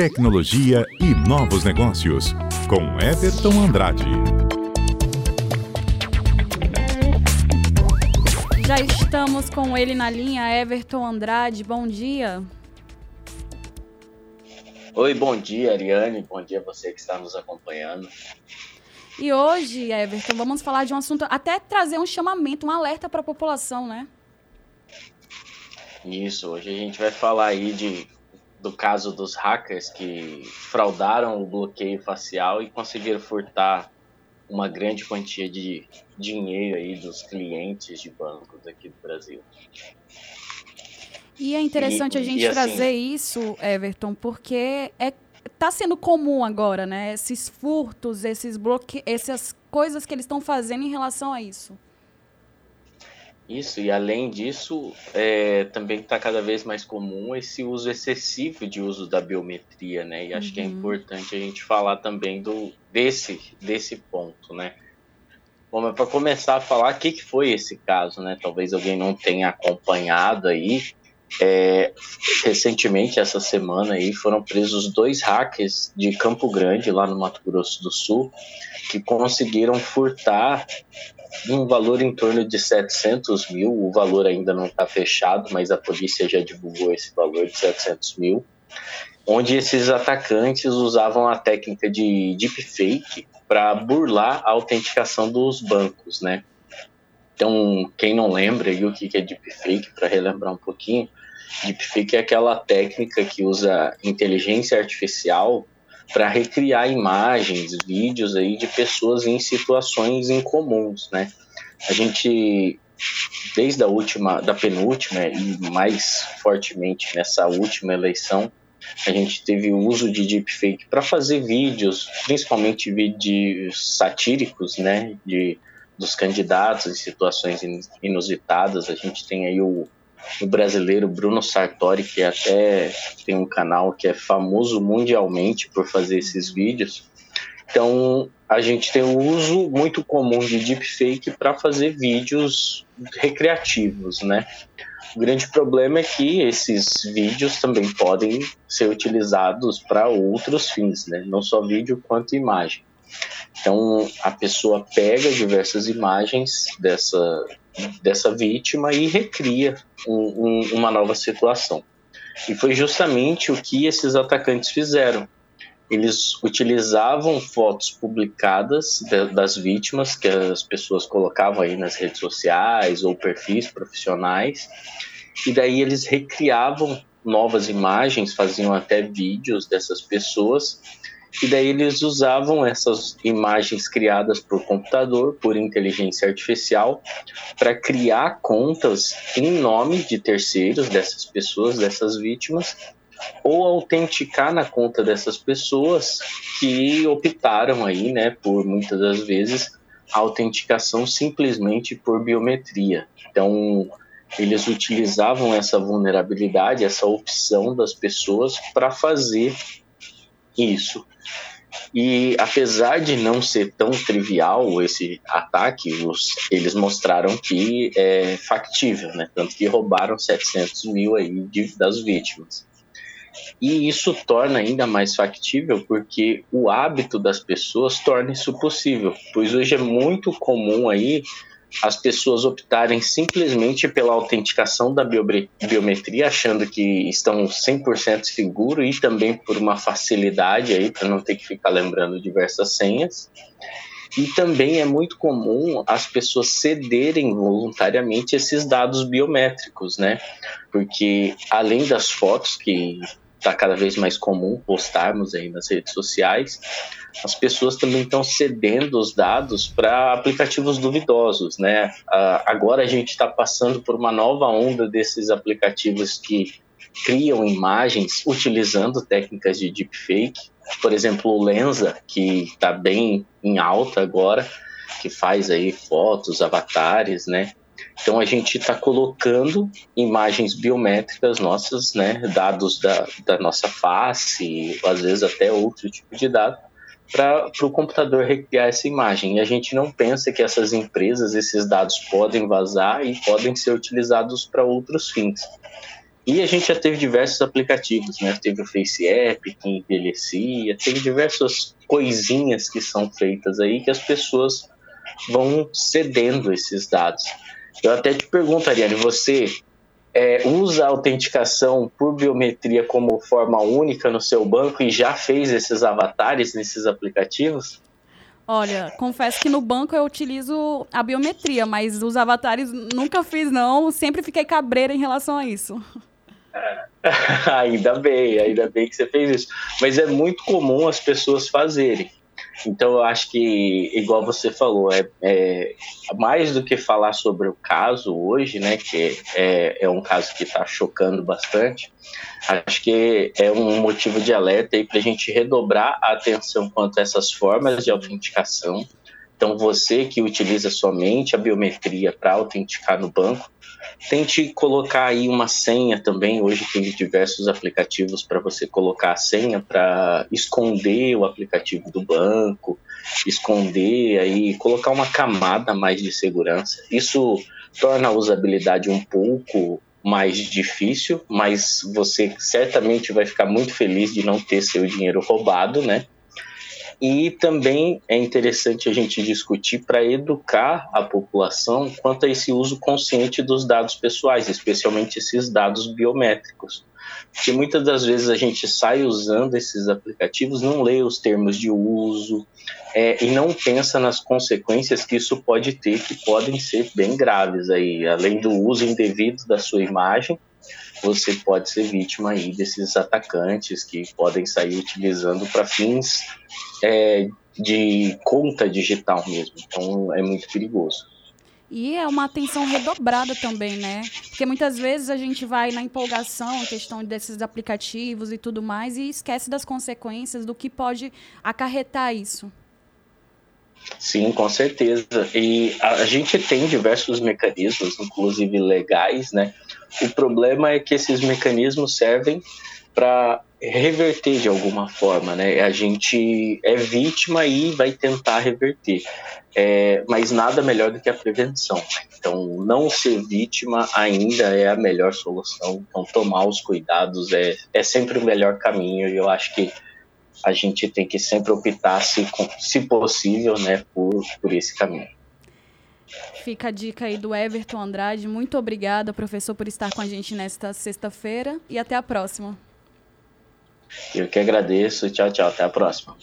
tecnologia e novos negócios, com Everton Andrade. Já estamos com ele na linha, Everton Andrade. Bom dia. Oi, bom dia, Ariane. Bom dia a você que está nos acompanhando. E hoje, Everton, vamos falar de um assunto, até trazer um chamamento, um alerta para a população, né? Isso, hoje a gente vai falar aí de, do caso dos hackers que fraudaram o bloqueio facial e conseguiram furtar uma grande quantia de dinheiro aí dos clientes de bancos aqui do Brasil. E é interessante e, a gente assim, trazer isso, Everton, porque é tá sendo comum agora, né? Esses furtos, esses bloqueios, essas coisas que eles estão fazendo em relação a isso. Isso, e além disso, é, também está cada vez mais comum esse uso excessivo de uso da biometria, né? E acho uhum. que é uhum. importante a gente falar também do, desse, desse ponto, né? Bom, mas para começar a falar, o que, que foi esse caso, né? Talvez alguém não tenha acompanhado aí. É, recentemente, essa semana aí, foram presos dois hackers de Campo Grande, lá no Mato Grosso do Sul, que conseguiram furtar um valor em torno de 700 mil. O valor ainda não está fechado, mas a polícia já divulgou esse valor de 700 mil. Onde esses atacantes usavam a técnica de deepfake para burlar a autenticação dos bancos, né? Então, quem não lembra aí o que é deepfake, para relembrar um pouquinho, deepfake é aquela técnica que usa inteligência artificial para recriar imagens, vídeos aí de pessoas em situações incomuns, né? A gente desde a última, da penúltima e mais fortemente nessa última eleição, a gente teve o uso de deepfake para fazer vídeos, principalmente vídeos satíricos, né, de dos candidatos em situações inusitadas. A gente tem aí o o brasileiro Bruno Sartori, que até tem um canal que é famoso mundialmente por fazer esses vídeos. Então, a gente tem o uso muito comum de deepfake para fazer vídeos recreativos, né? O grande problema é que esses vídeos também podem ser utilizados para outros fins, né? Não só vídeo quanto imagem. Então, a pessoa pega diversas imagens dessa, dessa vítima e recria um, um, uma nova situação. E foi justamente o que esses atacantes fizeram. Eles utilizavam fotos publicadas de, das vítimas que as pessoas colocavam aí nas redes sociais ou perfis profissionais, e daí eles recriavam novas imagens, faziam até vídeos dessas pessoas e daí eles usavam essas imagens criadas por computador, por inteligência artificial, para criar contas em nome de terceiros dessas pessoas, dessas vítimas, ou autenticar na conta dessas pessoas que optaram aí, né, por muitas das vezes a autenticação simplesmente por biometria. Então, eles utilizavam essa vulnerabilidade, essa opção das pessoas para fazer isso. E apesar de não ser tão trivial esse ataque, os, eles mostraram que é factível, né? Tanto que roubaram 700 mil aí de, das vítimas. E isso torna ainda mais factível porque o hábito das pessoas torna isso possível, pois hoje é muito comum aí as pessoas optarem simplesmente pela autenticação da biometria, achando que estão 100% seguros e também por uma facilidade aí para não ter que ficar lembrando diversas senhas. E também é muito comum as pessoas cederem voluntariamente esses dados biométricos, né? Porque além das fotos que está cada vez mais comum postarmos aí nas redes sociais, as pessoas também estão cedendo os dados para aplicativos duvidosos, né? agora a gente está passando por uma nova onda desses aplicativos que criam imagens utilizando técnicas de deepfake. Por exemplo, o Lenza, que está bem em alta agora, que faz aí fotos, avatares, né? Então a gente está colocando imagens biométricas nossas, né, dados da, da nossa face, às vezes até outro tipo de dado, para o computador recriar essa imagem. E a gente não pensa que essas empresas, esses dados podem vazar e podem ser utilizados para outros fins. E a gente já teve diversos aplicativos, né? Teve o Face App que envelhecia, tem diversas coisinhas que são feitas aí que as pessoas vão cedendo esses dados. Eu até te pergunto, Ariane, você é, usa a autenticação por biometria como forma única no seu banco e já fez esses avatares nesses aplicativos? Olha, confesso que no banco eu utilizo a biometria, mas os avatares nunca fiz, não. Sempre fiquei cabreira em relação a isso. ainda bem, ainda bem que você fez isso. Mas é muito comum as pessoas fazerem. Então eu acho que, igual você falou, é, é mais do que falar sobre o caso hoje, né, que é, é um caso que está chocando bastante, acho que é um motivo de alerta para a gente redobrar a atenção quanto a essas formas de autenticação. Então você que utiliza somente a biometria para autenticar no banco, Tente colocar aí uma senha também. Hoje tem diversos aplicativos para você colocar a senha para esconder o aplicativo do banco, esconder aí, colocar uma camada mais de segurança. Isso torna a usabilidade um pouco mais difícil, mas você certamente vai ficar muito feliz de não ter seu dinheiro roubado, né? E também é interessante a gente discutir para educar a população quanto a esse uso consciente dos dados pessoais, especialmente esses dados biométricos. Porque muitas das vezes a gente sai usando esses aplicativos, não lê os termos de uso é, e não pensa nas consequências que isso pode ter, que podem ser bem graves aí, além do uso indevido da sua imagem você pode ser vítima aí desses atacantes que podem sair utilizando para fins é, de conta digital mesmo. Então é muito perigoso. E é uma atenção redobrada também, né? Porque muitas vezes a gente vai na empolgação, em questão desses aplicativos e tudo mais, e esquece das consequências, do que pode acarretar isso. Sim, com certeza. E a gente tem diversos mecanismos, inclusive legais, né? O problema é que esses mecanismos servem para reverter de alguma forma, né? A gente é vítima e vai tentar reverter, é, mas nada melhor do que a prevenção. Então, não ser vítima ainda é a melhor solução. Então, tomar os cuidados é, é sempre o melhor caminho. E eu acho que a gente tem que sempre optar, se, se possível, né, por, por esse caminho. Fica a dica aí do Everton Andrade. Muito obrigada, professor, por estar com a gente nesta sexta-feira e até a próxima. Eu que agradeço. Tchau, tchau. Até a próxima.